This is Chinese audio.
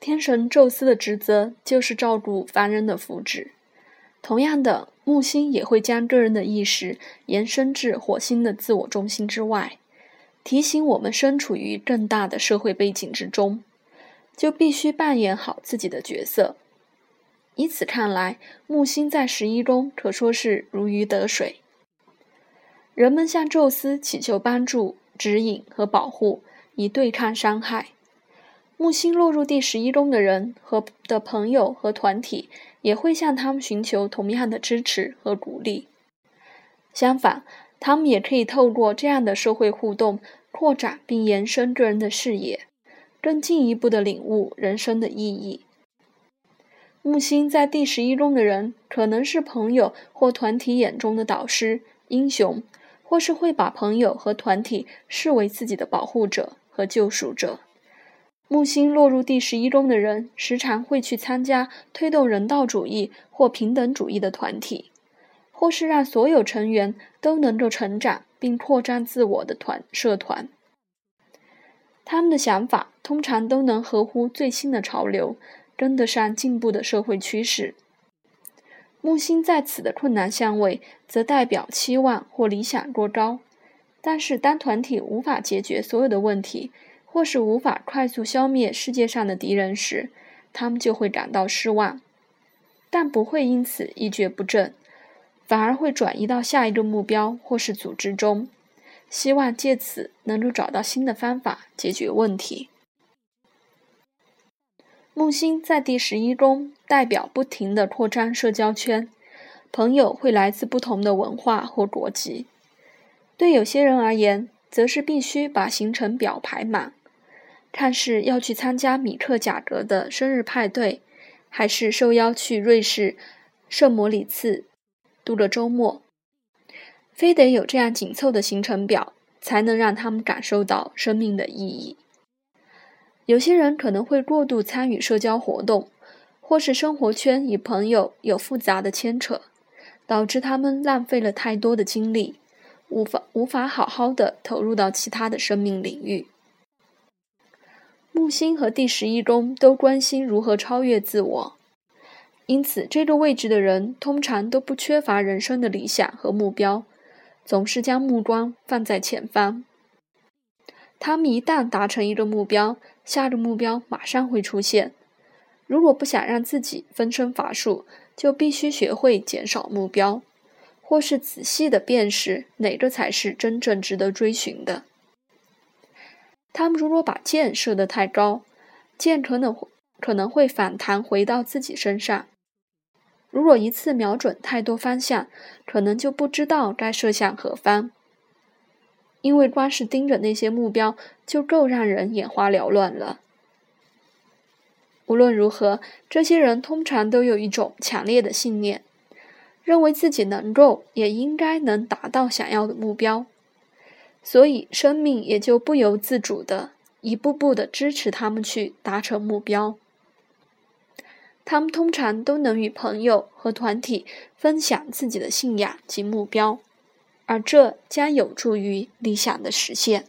天神宙斯的职责就是照顾凡人的福祉。同样的，木星也会将个人的意识延伸至火星的自我中心之外，提醒我们身处于更大的社会背景之中，就必须扮演好自己的角色。以此看来，木星在十一宫可说是如鱼得水。人们向宙斯祈求帮助、指引和保护，以对抗伤害。木星落入第十一宫的人和的朋友和团体也会向他们寻求同样的支持和鼓励。相反，他们也可以透过这样的社会互动，扩展并延伸个人的视野，更进一步的领悟人生的意义。木星在第十一宫的人，可能是朋友或团体眼中的导师、英雄，或是会把朋友和团体视为自己的保护者和救赎者。木星落入第十一宫的人，时常会去参加推动人道主义或平等主义的团体，或是让所有成员都能够成长并扩张自我的团社团。他们的想法通常都能合乎最新的潮流。跟得上进步的社会趋势。木星在此的困难相位，则代表期望或理想过高。但是，当团体无法解决所有的问题，或是无法快速消灭世界上的敌人时，他们就会感到失望，但不会因此一蹶不振，反而会转移到下一个目标或是组织中，希望借此能够找到新的方法解决问题。木星在第十一宫，代表不停的扩张社交圈，朋友会来自不同的文化或国籍。对有些人而言，则是必须把行程表排满，看是要去参加米克贾格的生日派对，还是受邀去瑞士圣摩里茨度个周末。非得有这样紧凑的行程表，才能让他们感受到生命的意义。有些人可能会过度参与社交活动，或是生活圈与朋友有复杂的牵扯，导致他们浪费了太多的精力，无法无法好好的投入到其他的生命领域。木星和第十一宫都关心如何超越自我，因此这个位置的人通常都不缺乏人生的理想和目标，总是将目光放在前方。他们一旦达成一个目标，下个目标马上会出现。如果不想让自己分身乏术，就必须学会减少目标，或是仔细的辨识哪个才是真正值得追寻的。他们如果把箭射得太高，箭可能可能会反弹回到自己身上；如果一次瞄准太多方向，可能就不知道该射向何方。因为光是盯着那些目标，就够让人眼花缭乱了。无论如何，这些人通常都有一种强烈的信念，认为自己能够，也应该能达到想要的目标，所以生命也就不由自主的一步步的支持他们去达成目标。他们通常都能与朋友和团体分享自己的信仰及目标。而这将有助于理想的实现。